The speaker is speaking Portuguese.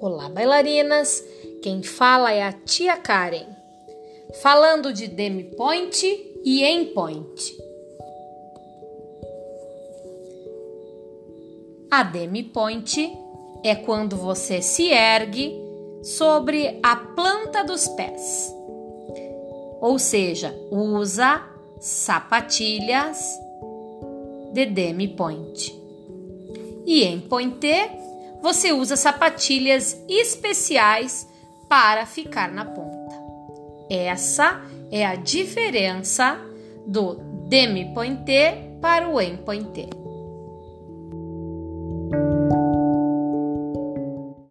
Olá, bailarinas! Quem fala é a tia Karen, falando de demi-point e endpoint. A demi-point é quando você se ergue sobre a planta dos pés, ou seja, usa sapatilhas de demi-point. E em pointe, você usa sapatilhas especiais para ficar na ponta. Essa é a diferença do demi-pointe para o en pointe.